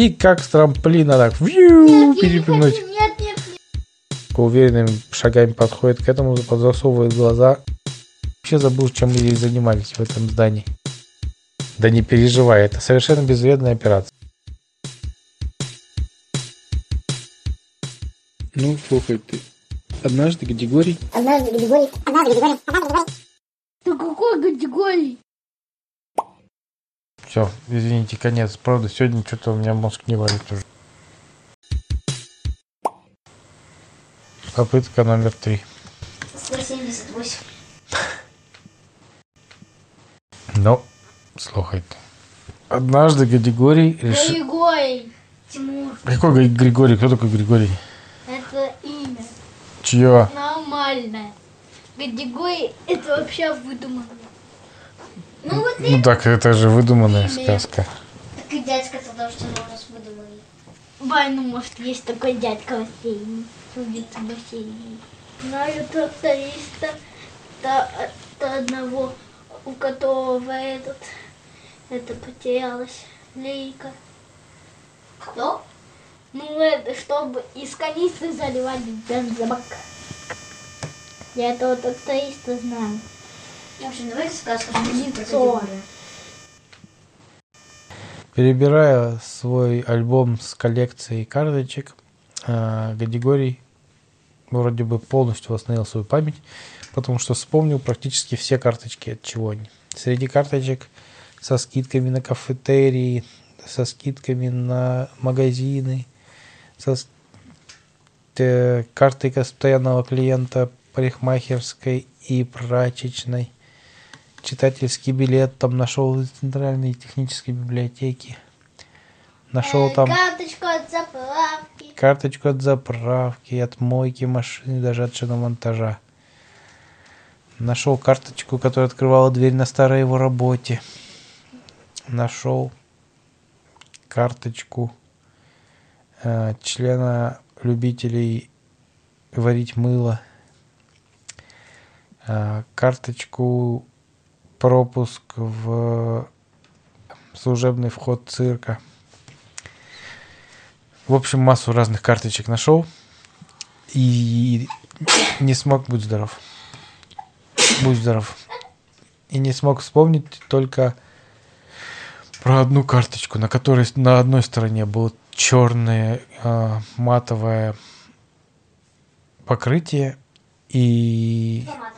И как с трамплина так вью, перепрыгнуть. Нет, нет, нет. Уверенными шагами подходит к этому, подзасовывает глаза. Вообще забыл, чем мы здесь занимались в этом здании. Да не переживай, это совершенно безвредная операция. Ну, слушай, ты однажды Григорий Однажды Григорий. Однажды Григорий. Однажды Григорий. Ты какой категории? Все, извините, конец. Правда, сегодня что-то у меня мозг не варит уже. Попытка номер три. 178. Ну, слухайте. Однажды Григорий решил... Григорий. Тимур. Какой Гри- Григорий? Кто такой Григорий? Это имя. Чье? Нормальное. Григорий это вообще выдуманное. Ну вот Ну так, это же выдуманная Имя. сказка. Так и дядька-то тоже что у нас выдумали. Бай, ну может есть такой дядька в бассейне. Убийца в бассейне. Знаю тракториста, то, то одного, у которого этот, это потерялась лейка. Кто? Ну это, чтобы из канистры заливать бензобак. Я этого тракториста знаю. В общем, давайте сказку Лицо. Перебирая свой альбом с коллекцией карточек, Гадигорий вроде бы полностью восстановил свою память, потому что вспомнил практически все карточки от чего они. Среди карточек со скидками на кафетерии, со скидками на магазины, со э, картой постоянного клиента парикмахерской и прачечной. Читательский билет там нашел из Центральной технической библиотеки. Нашел там Карточку от заправки. карточку от заправки, от мойки машины, даже от шиномонтажа. Нашел карточку, которая открывала дверь на старой его работе. Нашел карточку э, члена любителей варить мыло. Э, карточку пропуск в служебный вход цирка. В общем, массу разных карточек нашел. И не смог, будь здоров. Будь здоров. И не смог вспомнить только про одну карточку, на которой на одной стороне было черное а, матовое покрытие и Матовая.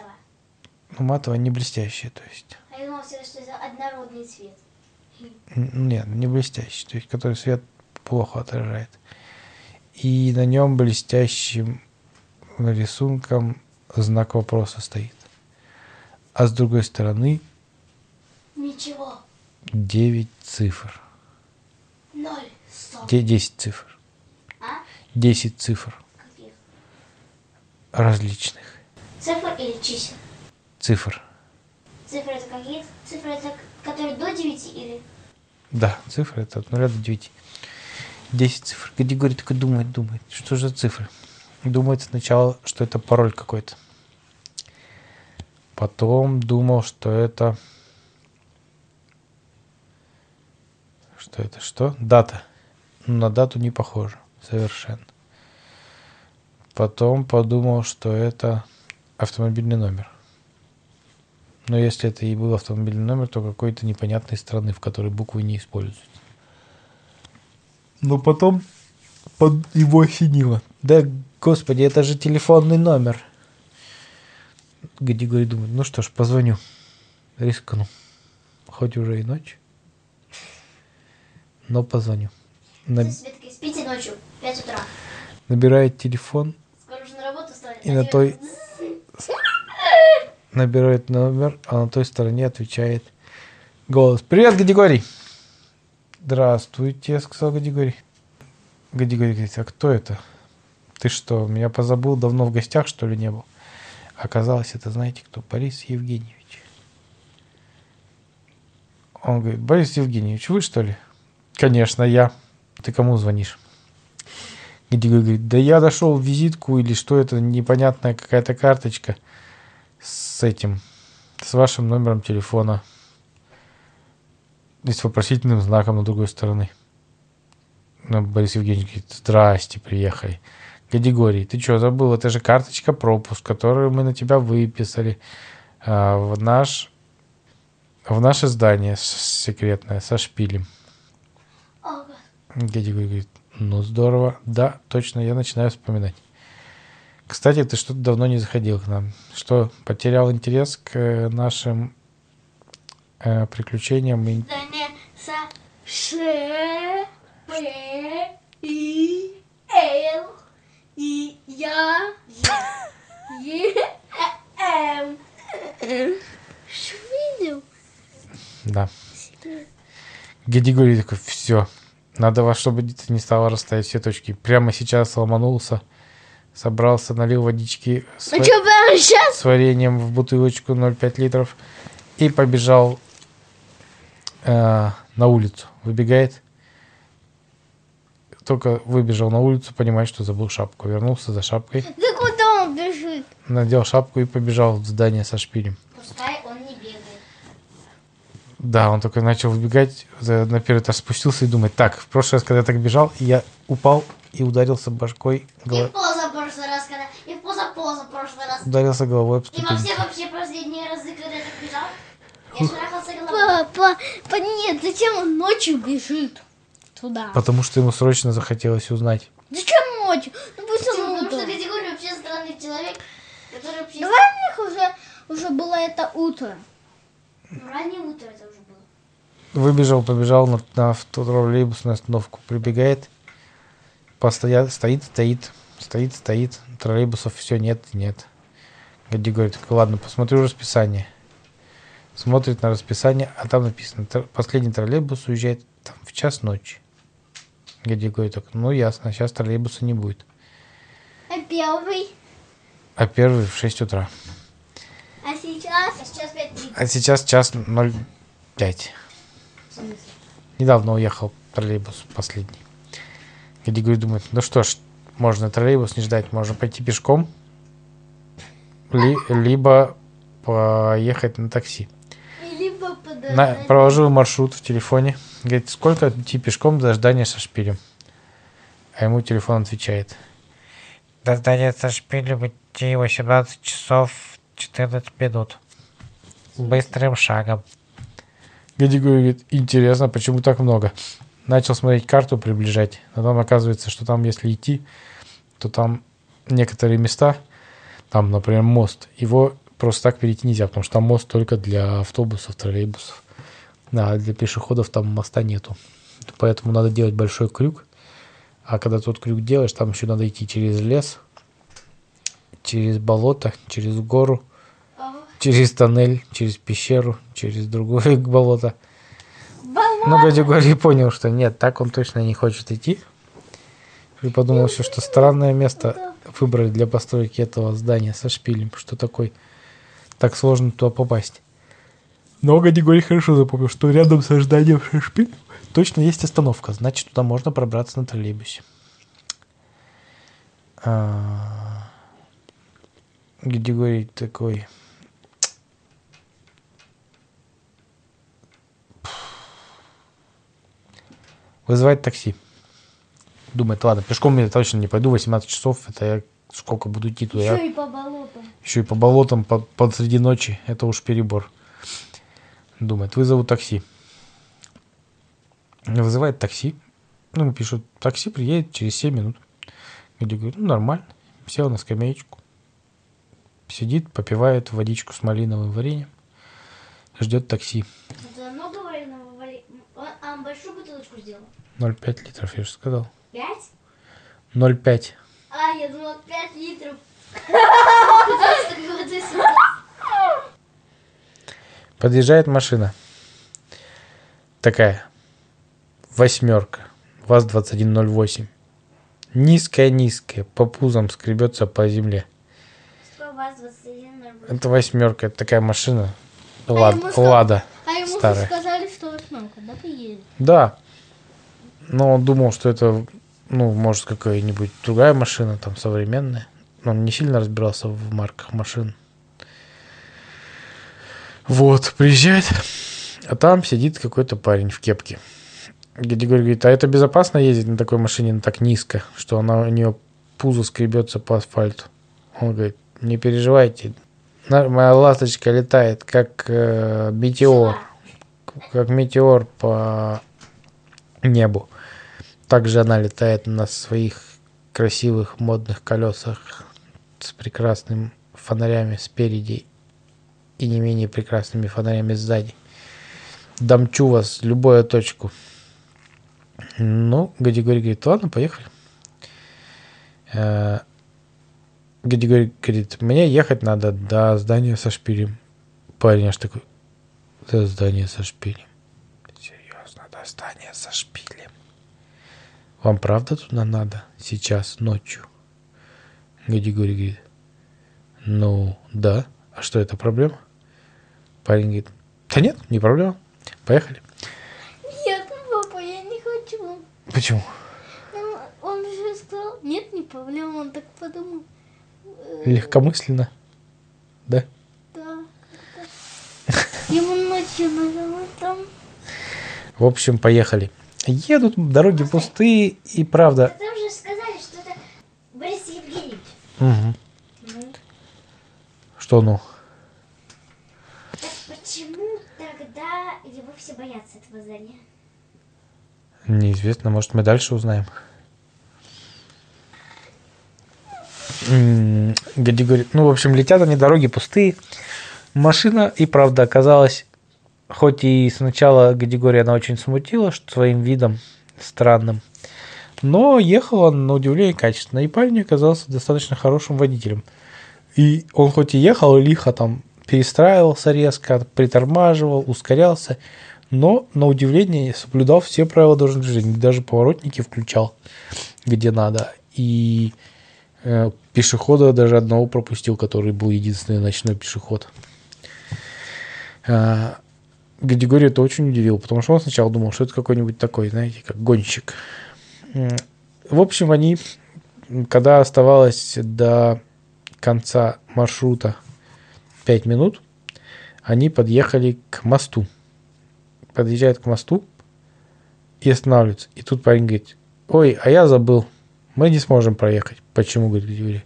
Ну, матовое не блестящее, то есть А я думала что это однородный цвет. Нет, не блестящий, то есть который свет плохо отражает. И на нем блестящим рисунком знак вопроса стоит. А с другой стороны Ничего. 9 цифр. Ноль. Сто. Де- 10 цифр. А? 10 цифр Каких? различных. Цифр или чисел? Цифр. Цифры это какие? Цифры это которые до 9 или? Да, цифры это от 0 до 9. 10 цифр. Категория такой думает, думает. Что же за цифры? Думает сначала, что это пароль какой-то. Потом думал, что это... Что это? Что? Дата. Ну, на дату не похоже. Совершенно. Потом подумал, что это автомобильный номер. Но если это и был автомобильный номер, то какой-то непонятной страны, в которой буквы не используются. Но потом под его осенило. Да, господи, это же телефонный номер. Григорий думает, ну что ж, позвоню. Рискну. Хоть уже и ночь. Но позвоню. На- Светки, спите ночью, 5 утра. Набирает телефон, Скоро уже на работу стали. И на той- набирает номер, а на той стороне отвечает голос. Привет, Гадигорий! Здравствуйте, сказал Гадигорий. Гадигорий говорит, а кто это? Ты что, меня позабыл, давно в гостях, что ли, не был? Оказалось, это знаете кто? Борис Евгеньевич. Он говорит, Борис Евгеньевич, вы что ли? Конечно, я. Ты кому звонишь? Гадигорий говорит, да я дошел в визитку или что это, непонятная какая-то карточка с этим, с вашим номером телефона. И с вопросительным знаком на другой стороны. Ну, Борис Евгеньевич говорит, здрасте, приехали. Гадигорий, ты что, забыл? Это же карточка пропуск, которую мы на тебя выписали а, в наш в наше здание секретное со шпилем. Гадигорий говорит, ну здорово, да, точно, я начинаю вспоминать. Кстати, ты что-то давно не заходил к нам. Что, потерял интерес к э, нашим э, приключениям? и- Здание со Ш, П, И, Л, И, Я, Е, М. Что видел? Да. Гадигорий такой, все, надо во чтобы это не стало расставить все точки. Прямо сейчас ломанулся, собрался, налил водички с, А ва- что с вареньем в бутылочку 0,5 литров и побежал э, на улицу. Выбегает. Только выбежал на улицу, понимает, что забыл шапку. Вернулся за шапкой, Да куда он бежит? надел шапку и побежал в здание со шпилем. Пускай он не бегает. Да, он только начал выбегать, на первый этаж спустился и думает, так, в прошлый раз, когда я так бежал, я упал и ударился башкой, И голо- в позапрошлый раз, когда... И в прошлый раз. ударился головой об И во ступень. все вообще последние разы, когда я так бежал, я шарахался головой. Папа, па, нет, зачем он ночью бежит туда? Потому что ему срочно захотелось узнать. Зачем ночью? Ну пусть Почему? он Потому что. Гадигорий вообще странный человек, который вообще... Давай у них уже, уже было это утро. Ну, раннее утро это уже было. Выбежал, побежал на, на авто- троллейбусную остановку, прибегает, постоят, стоит, стоит, стоит, стоит, троллейбусов все нет, нет. Гади говорит, «Так, ладно, посмотрю расписание. Смотрит на расписание, а там написано, «Тр- последний троллейбус уезжает там, в час ночи. Гади говорит, «Так, ну ясно, сейчас троллейбуса не будет. А первый? А первый в 6 утра. А сейчас? А сейчас 5.30. А сейчас час 05. В смысле? Недавно уехал троллейбус последний. Гадигорий думает, ну что ж, можно троллейбус не ждать, можно пойти пешком, ли- либо поехать на такси. Либо. На, проложил маршрут в телефоне. Говорит, сколько идти пешком до здания со шпилем? А ему телефон отвечает. До здания со шпилем идти 18 часов 14 минут. Быстрым шагом. Гадигорий говорит, интересно, почему так много? Начал смотреть карту, приближать. А там оказывается, что там, если идти, то там некоторые места, там, например, мост, его просто так перейти нельзя, потому что там мост только для автобусов, троллейбусов. А для пешеходов там моста нету. Поэтому надо делать большой крюк. А когда тот крюк делаешь, там еще надо идти через лес, через болото, через гору, через тоннель, через пещеру, через другое болото. Но Гадюгорий понял, что нет, так он точно не хочет идти. И подумал еще, что странное место выбрали для постройки этого здания со шпилем. Что такой так сложно туда попасть. Но Гадюгорий хорошо запомнил, что рядом со зданием со шпилем точно есть остановка. Значит, туда можно пробраться на троллейбусе. Гадюгорий такой... Вызывает такси. Думает, ладно, пешком я точно не пойду, 18 часов, это я сколько буду идти туда. Еще и по болотам. Еще и по болотам по- посреди ночи, это уж перебор. Думает, вызову такси. Вызывает такси. Ну, пишут, такси приедет через 7 минут. Люди говорят, ну, нормально. Сел на скамеечку. Сидит, попивает водичку с малиновым вареньем. Ждет такси. Это много вареного варенья? Он, а он большую бутылочку сделал? 0,5 литров, я же сказал. Пять? 0,5. А, я думала 5 литров. Подъезжает машина. Такая. Восьмерка. ВАЗ-2108. Низкая-низкая. По пузам скребется по земле. Что у вас 21 ноль Это восьмерка. Это такая машина. А Лад- что? Лада. А ему Старая. сказали, что восьмерка, да, приедет? Да. Но он думал, что это, ну, может, какая-нибудь другая машина, там, современная. Но Он не сильно разбирался в марках машин. Вот, приезжает, а там сидит какой-то парень в кепке. Григорий говорит, а это безопасно ездить на такой машине так низко, что она у нее пузо скребется по асфальту? Он говорит, не переживайте, моя ласточка летает как э, метеор, как метеор по небу. Также она летает на своих красивых модных колесах с прекрасными фонарями спереди и не менее прекрасными фонарями сзади. Домчу вас любую точку. Ну, Гадигорий говорит, ладно, поехали. Э, Гадигорий говорит, мне ехать надо до здания со шпилем. Парень аж такой, до здания со шпилем. Серьезно, до здания со шпилем. Вам правда туда надо? Сейчас, ночью? Гадигорий говорит, ну, да. А что, это проблема? Парень говорит, да нет, не проблема. Поехали. Нет, папа, я не хочу. Почему? Ну, он же сказал, нет, не проблема, он так подумал. Легкомысленно. Да? Да. Ему ночью надо там. В общем, поехали. Едут, дороги пустые, и правда... Там же сказали, что это Борис Евгеньевич. Угу. Что ну? Так почему тогда его все боятся этого здания? Неизвестно, может, мы дальше узнаем. Гади говорит, ну, в общем, летят они, дороги пустые. Машина и правда оказалась, хоть и сначала Гадигория она очень смутила что своим видом странным, но ехала на удивление качественно, и парень оказался достаточно хорошим водителем. И он хоть и ехал лихо там, перестраивался резко, притормаживал, ускорялся, но на удивление соблюдал все правила дорожного движения, даже поворотники включал, где надо. И э, пешехода даже одного пропустил, который был единственный ночной пешеход. А, Григорий это очень удивил, потому что он сначала думал, что это какой-нибудь такой, знаете, как гонщик. В общем, они, когда оставалось до конца маршрута 5 минут, они подъехали к мосту. Подъезжают к мосту и останавливаются. И тут парень говорит, ой, а я забыл, мы не сможем проехать. Почему, говорит Юрий?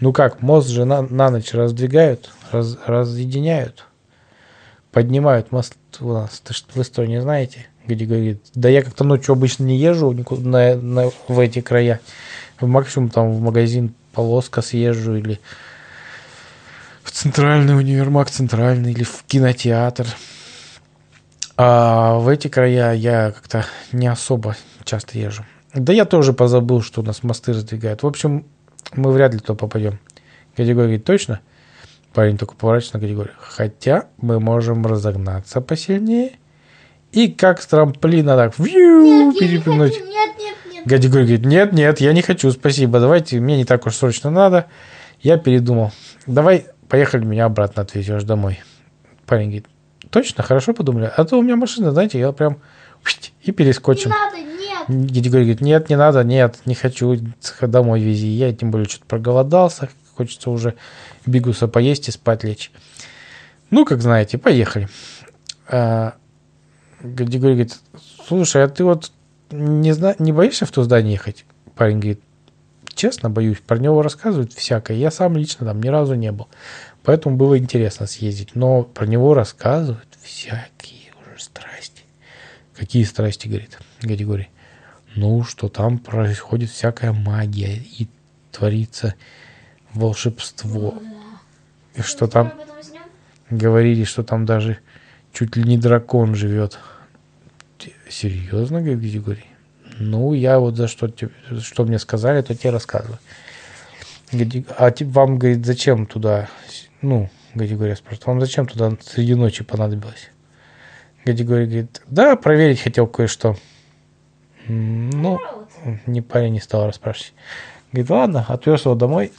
Ну как, мост же на, на ночь раздвигают, раз- разъединяют, поднимают мост у нас. Что, не знаете? Где говорит, да я как-то ночью обычно не езжу никуда на, на- в эти края. Максимум там в магазин полоска съезжу или в центральный универмаг центральный или в кинотеатр. А в эти края я как-то не особо часто езжу. Да я тоже позабыл, что у нас мосты раздвигают. В общем, мы вряд ли туда попадем. Категория говорит, точно? Парень только поворачивается на категорию. Хотя мы можем разогнаться посильнее и как с трамплина так вью, не перепрыгнуть. хочу. Нет, нет, нет. Гадигорий говорит, нет, нет, я не хочу, спасибо, давайте, мне не так уж срочно надо. Я передумал. Давай, поехали, меня обратно отвезешь домой. Парень говорит, точно, хорошо подумали. А то у меня машина, знаете, я прям и Не перескочим. надо, нет. Гадигорий говорит, нет, не надо, нет, не хочу, домой вези. Я тем более что-то проголодался, хочется уже бигуса поесть и спать лечь. Ну, как знаете, поехали. А, Гадигорий говорит, слушай, а ты вот не, зна- не боишься в то здание ехать? Парень говорит, честно боюсь, про него рассказывают всякое. Я сам лично там ни разу не был. Поэтому было интересно съездить. Но про него рассказывают всякие уже страсти. Какие страсти, говорит Гадигорий? Ну, что там происходит всякая магия и творится волшебство. И что там говорили, что там даже чуть ли не дракон живет. Серьезно, говорит Григорий? Ну, я вот за что, тебе- что мне сказали, то тебе рассказываю. А вам, говорит, зачем туда? Ну, Григорий спрашивает, вам зачем туда среди ночи понадобилось? Григорий говорит, да, проверить хотел кое-что. Ну, не парень не стал расспрашивать. Говорит, ладно, отвез его домой.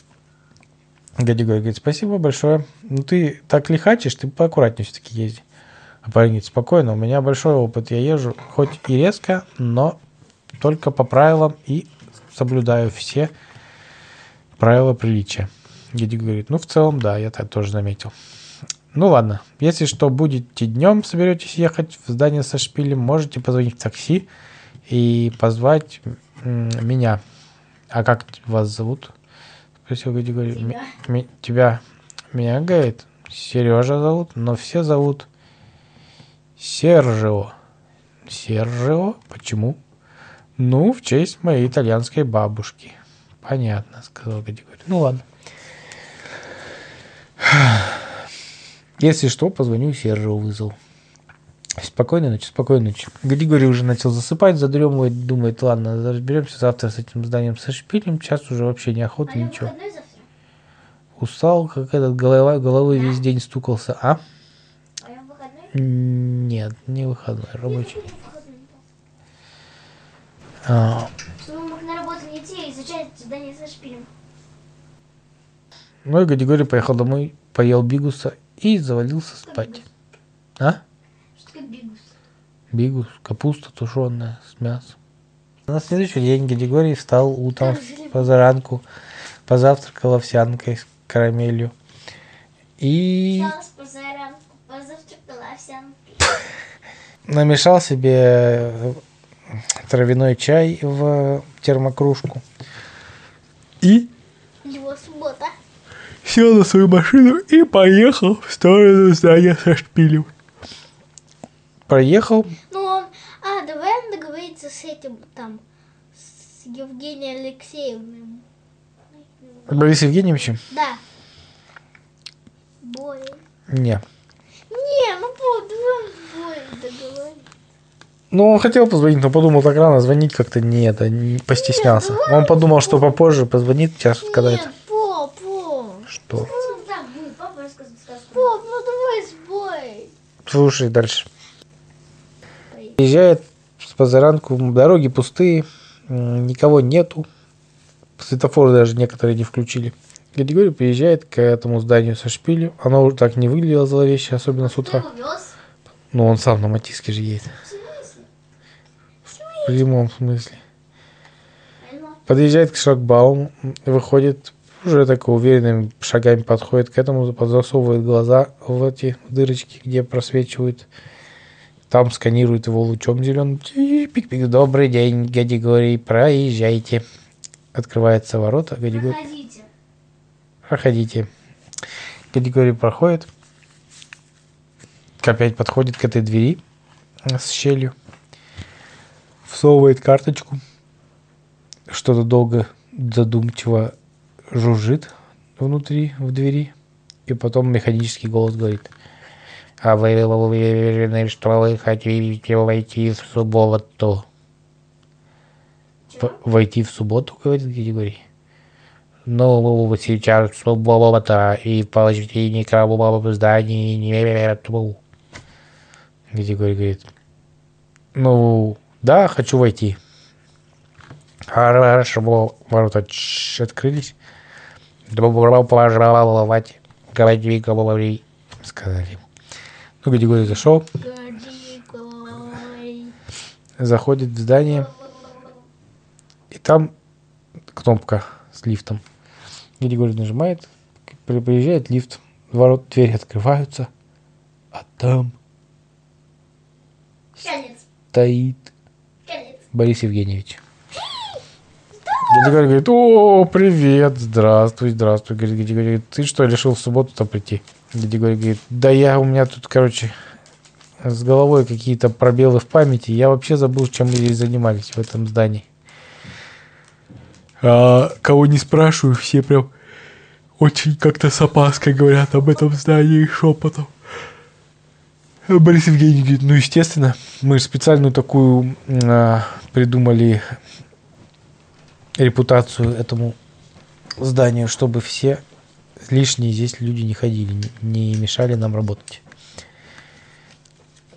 Дядя Гой говорит, спасибо большое. Ну, ты так лихачишь, ты поаккуратнее все-таки езди. А парень говорит, спокойно, у меня большой опыт, я езжу хоть и резко, но только по правилам и соблюдаю все правила приличия. Дядя говорит, ну, в целом, да, я так тоже заметил. Ну, ладно, если что, будете днем, соберетесь ехать в здание со шпилем, можете позвонить в такси и позвать меня. А как вас зовут? Спросил Григорий. Тебя. тебя. Меня, говорит, Сережа зовут, но все зовут Сержио. Сержио? Почему? Ну, в честь моей итальянской бабушки. Понятно, сказал Григорий. Ну ладно. Если что, позвоню Сержио вызову. Спокойной ночи, спокойной ночи. Григорий уже начал засыпать, задремывать, думает, ладно, разберемся завтра с этим зданием со шпилем, сейчас уже вообще неохота, а ничего. Устал, как этот, голова, головой весь день стукался. А? а Нет, не выходной, рабочий. А. Чтобы он мог на работу не идти и изучать задание со шпилем. Ну и Григорий поехал домой, поел бигуса и завалился спать. А? Бигус? Капуста тушеная с мясом. На следующий день Григорий встал утром позаранку, позавтракал овсянкой с карамелью. И... Намешал себе э, травяной чай в термокружку. И... Его суббота. Сел на свою машину и поехал в сторону здания со шпилем проехал. Ну, он... А, давай он договорится с этим, там, с Евгением Алексеевым. Борис Евгеньевичем? Да. Бой. Не. Не, ну, по, бой договориться. Ну, он хотел позвонить, но подумал так рано звонить как-то не это, не постеснялся. Нет, он подумал, что попозже позвонит, сейчас когда это. По, по. Что? Ну, сказку. Пап, ну давай сбой. Слушай дальше. Приезжает с позаранку, дороги пустые, никого нету. Светофоры даже некоторые не включили. Григорий приезжает к этому зданию со шпилью. Оно уже так не выглядело зловеще, особенно с утра. Ну, он сам на Матиске же едет. В прямом смысле. Подъезжает к шлагбауму, выходит, уже так уверенными шагами подходит к этому, засовывает глаза в эти дырочки, где просвечивают там сканирует его лучом зеленым. Пик-пик. Добрый день, Гадигорий, проезжайте. Открывается ворота. Гадигорий. Проходите. Проходите. Гадигорий проходит. Опять подходит к этой двери с щелью. Всовывает карточку. Что-то долго задумчиво жужжит внутри, в двери. И потом механический голос говорит – а вы уверены, что вы хотите войти в субботу? Войти в субботу, говорит Григорий. Ну, сейчас суббота, и почти никого в здании нету. Григорий говорит. Ну, да, хочу войти. Хорошо, ворота открылись. Добро пожаловать, говори, говори, сказали. Ну, Гадигорий зашел. Заходит в здание. И там кнопка с лифтом. Григорий нажимает, приезжает лифт, ворот, двери открываются, а там Конец. стоит Конец. Борис Евгеньевич. Григорий говорит, о, привет, здравствуй, здравствуй. Говорит, говорит, ты что, решил в субботу-то прийти? Григорий говорит, да я, у меня тут, короче, с головой какие-то пробелы в памяти. Я вообще забыл, чем мы здесь занимались в этом здании. А, кого не спрашиваю, все прям очень как-то с опаской говорят об этом здании шепотом. Борис Евгеньевич говорит, ну, естественно, мы специальную такую а, придумали репутацию этому зданию, чтобы все лишние здесь люди не ходили, не мешали нам работать.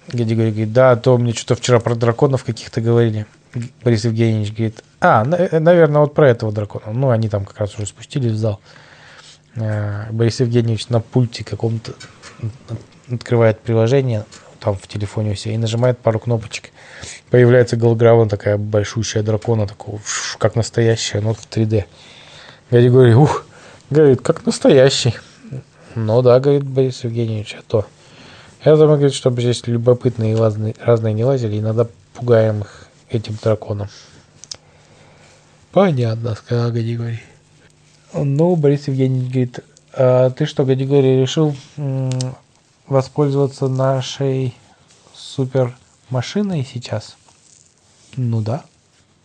Григорий говорит, да, а то мне что-то вчера про драконов каких-то говорили. Борис Евгеньевич говорит, а, наверное, вот про этого дракона. Ну, они там как раз уже спустились в зал. А, Борис Евгеньевич на пульте каком-то открывает приложение, там в телефоне все, и нажимает пару кнопочек. Появляется голограмма такая большущая дракона, такого, как настоящая, но в 3D. Григорий, ух, Говорит, как настоящий. Ну да, говорит Борис Евгеньевич, а то. Я думаю, говорит, чтобы здесь любопытные разные, разные не лазили, иногда пугаем их этим драконом. Понятно, сказал Гадигорий. Ну, Борис Евгеньевич говорит, а ты что, Гадигорий, решил воспользоваться нашей супер машиной сейчас? Ну да.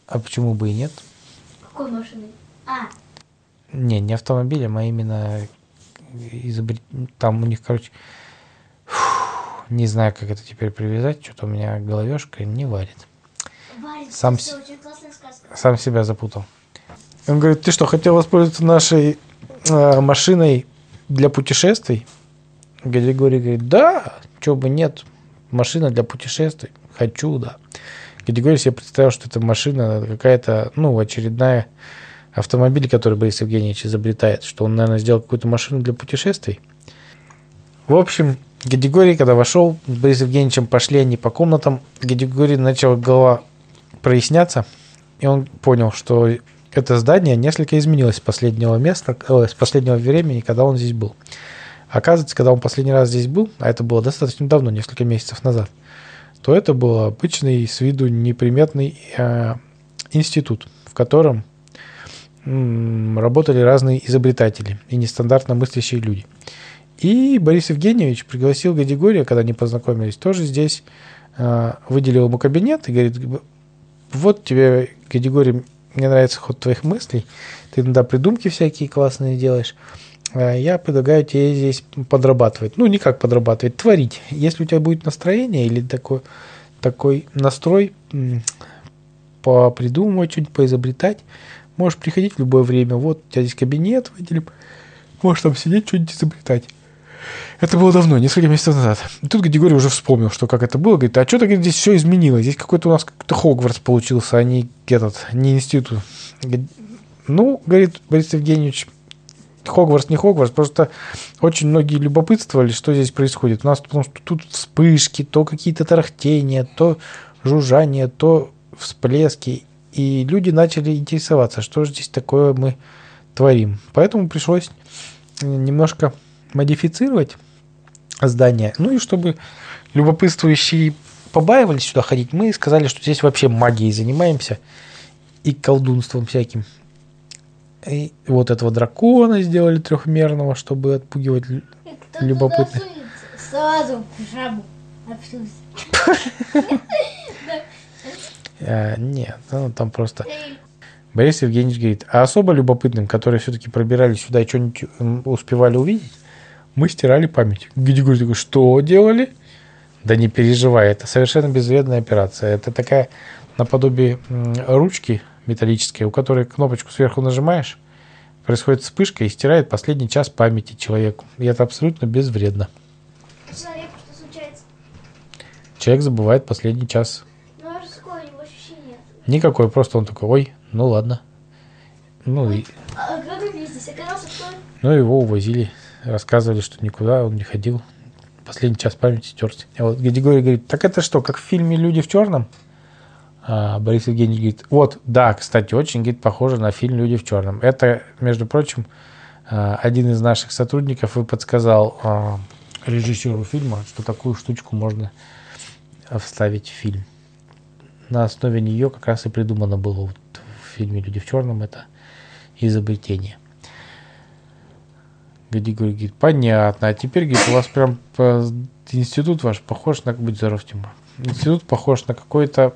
А почему бы и нет? Какой машиной? А. Не, не автомобилем, а именно изобрет... Там у них, короче, фух, не знаю, как это теперь привязать, что-то у меня головешка не варит. Варит, Сам, с... сам себя запутал. Он говорит, ты что, хотел воспользоваться нашей э, машиной для путешествий? Григорий говорит, да, чего бы нет, машина для путешествий, хочу, да. Григорий себе представил, что это машина какая-то, ну, очередная автомобиль, который Борис Евгеньевич изобретает, что он, наверное, сделал какую-то машину для путешествий. В общем, Григорий, когда вошел, с Борисом Евгеньевичем пошли они по комнатам, Григорий начал голова проясняться, и он понял, что это здание несколько изменилось с последнего места, э, с последнего времени, когда он здесь был. Оказывается, когда он последний раз здесь был, а это было достаточно давно, несколько месяцев назад, то это был обычный с виду неприметный э, институт, в котором работали разные изобретатели и нестандартно мыслящие люди. И Борис Евгеньевич пригласил Гадигория, когда они познакомились, тоже здесь э, выделил ему кабинет и говорит, вот тебе, Гадигорий, мне нравится ход твоих мыслей, ты иногда придумки всякие классные делаешь, а я предлагаю тебе здесь подрабатывать. Ну, не как подрабатывать, творить. Если у тебя будет настроение или такой, такой настрой попридумывать что-нибудь, поизобретать, можешь приходить в любое время. Вот у тебя здесь кабинет выделим, можешь там сидеть, что-нибудь изобретать. Это было давно, несколько месяцев назад. И тут Григорий уже вспомнил, что как это было. Говорит, а что-то здесь все изменилось. Здесь какой-то у нас какой-то Хогвартс получился, а не этот, не институт. Ну, говорит Борис Евгеньевич, Хогвартс не Хогвартс, просто очень многие любопытствовали, что здесь происходит. У нас потому что тут вспышки, то какие-то тарахтения, то жужжание, то всплески. И люди начали интересоваться, что же здесь такое мы творим. Поэтому пришлось немножко модифицировать здание. Ну и чтобы любопытствующие побаивались сюда ходить, мы сказали, что здесь вообще магией занимаемся и колдунством всяким. И вот этого дракона сделали трехмерного, чтобы отпугивать любопытных. Сразу в жабу. А, нет, ну, там просто... Борис Евгеньевич говорит, а особо любопытным, которые все-таки пробирались сюда и что-нибудь успевали увидеть, мы стирали память. Григорий такой, что делали? Да не переживай, это совершенно безвредная операция. Это такая наподобие ручки металлической, у которой кнопочку сверху нажимаешь, происходит вспышка и стирает последний час памяти человеку. И это абсолютно безвредно. Человеку что случается? Человек забывает последний час. Ну, а какое его ощущение? Никакой, просто он такой, ой, ну ладно. Ну, и... А здесь оказался кто? Ну, его увозили рассказывали, что никуда он не ходил. Последний час памяти стерся. А вот Григорий говорит, так это что, как в фильме «Люди в черном»? А Борис Евгеньевич говорит, вот, да, кстати, очень говорит, похоже на фильм «Люди в черном». Это, между прочим, а, один из наших сотрудников и подсказал а, режиссеру фильма, что такую штучку можно вставить в фильм. На основе нее как раз и придумано было вот в фильме «Люди в черном» это изобретение. Григорий говорит, понятно. А теперь, говорит, у вас прям институт ваш похож на, будь здоров, Тимур, институт похож на какой-то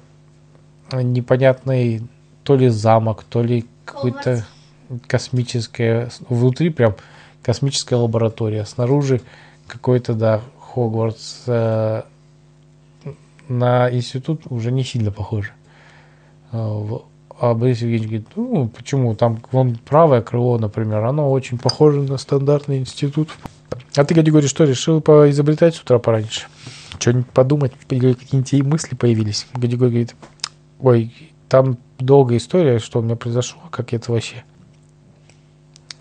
непонятный то ли замок, то ли какой-то космическое, внутри прям космическая лаборатория, снаружи какой-то, да, Хогвартс. Э, на институт уже не сильно похоже. Э, а Борис Евгеньевич говорит, ну, почему? Там вон правое крыло, например, оно очень похоже на стандартный институт. А ты, Гади, говоришь, что решил поизобретать с утра пораньше? Что-нибудь подумать? Какие-нибудь мысли появились? Гади говорит, ой, там долгая история, что у меня произошло, как это вообще.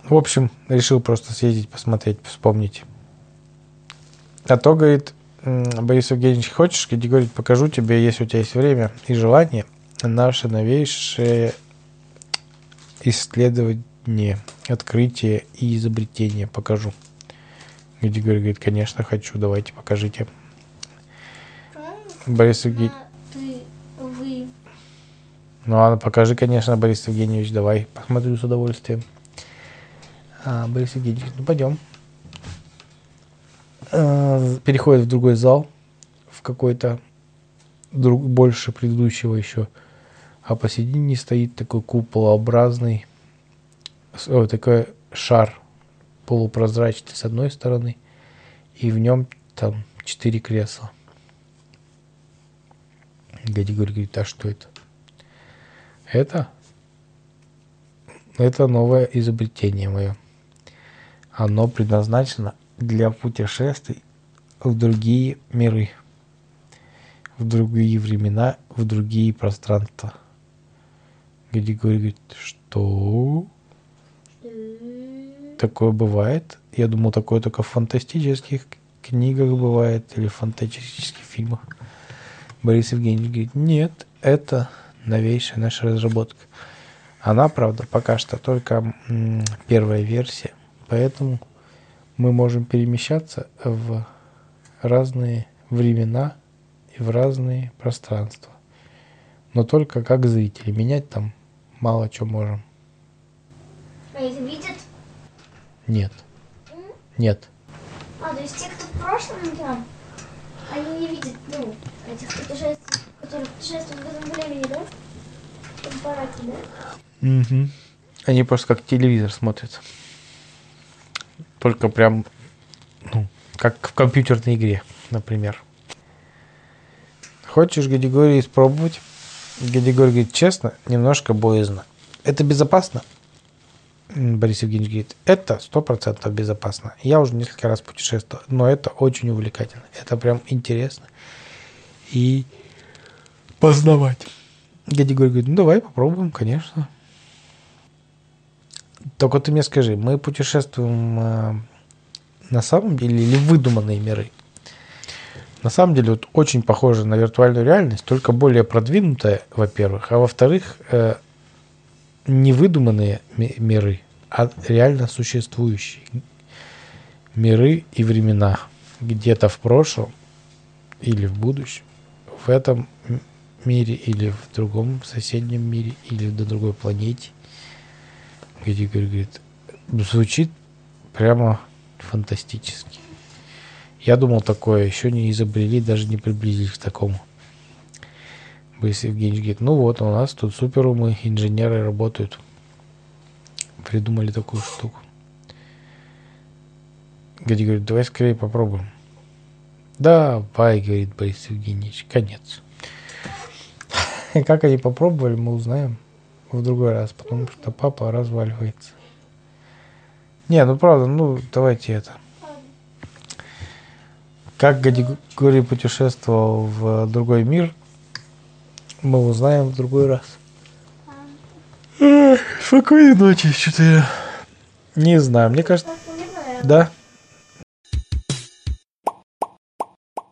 В общем, решил просто съездить, посмотреть, вспомнить. А то, говорит, Борис Евгеньевич, хочешь, говорит, покажу тебе, если у тебя есть время и желание, наше новейшее исследование, открытие и изобретение покажу. Григорий говорит, конечно, хочу, давайте покажите. Борис. Ты, вы. Ну ладно, покажи, конечно, Борис Евгеньевич, давай, посмотрю с удовольствием. А, Борис Евгеньевич, ну пойдем. А, переходит в другой зал, в какой-то друг, больше предыдущего еще. А посередине стоит такой куполообразный, о, такой шар полупрозрачный с одной стороны, и в нем там четыре кресла. Гадигорь говорит, а что это? Это? Это новое изобретение мое. Оно предназначено для путешествий в другие миры, в другие времена, в другие пространства. Григорий говорит, что? Такое бывает? Я думал, такое только в фантастических книгах бывает или в фантастических фильмах. Борис Евгеньевич говорит, нет, это новейшая наша разработка. Она, правда, пока что только первая версия, поэтому мы можем перемещаться в разные времена и в разные пространства. Но только как зрители. Менять там мало что можем. А их видят? Нет. Нет. А, то есть те, кто в прошлом там, они не видят, ну, этих путешествий, которые путешествуют в этом времени, да? В аппарате, да? Угу. Они просто как телевизор смотрят. Только прям, ну, как в компьютерной игре, например. Хочешь Гадигорий испробовать? Гадигорий говорит, честно, немножко боязно. Это безопасно? Борис Евгеньевич говорит, это сто процентов безопасно. Я уже несколько раз путешествовал, но это очень увлекательно. Это прям интересно. И познавать. Дядя Григорий говорит, ну давай попробуем, конечно. Только ты мне скажи, мы путешествуем э, на самом деле или выдуманные миры? На самом деле вот очень похоже на виртуальную реальность, только более продвинутая, во-первых, а во-вторых, э, не выдуманные миры, а реально существующие миры и времена где-то в прошлом или в будущем, в этом мире или в другом соседнем мире или на другой планете. Где говорит, звучит прямо фантастически. Я думал, такое еще не изобрели, даже не приблизились к такому. Борис Евгеньевич говорит, ну вот, у нас тут суперумы, инженеры работают. Придумали такую штуку. Гади говорит, давай скорее попробуем. Давай, говорит Борис Евгеньевич, конец. Как они попробовали, мы узнаем в другой раз, потому что папа разваливается. Не, ну правда, ну давайте это. Как Гадигорий путешествовал в другой мир, мы узнаем в другой раз. Спокойной ночи, что-то я не знаю. Мне кажется, да.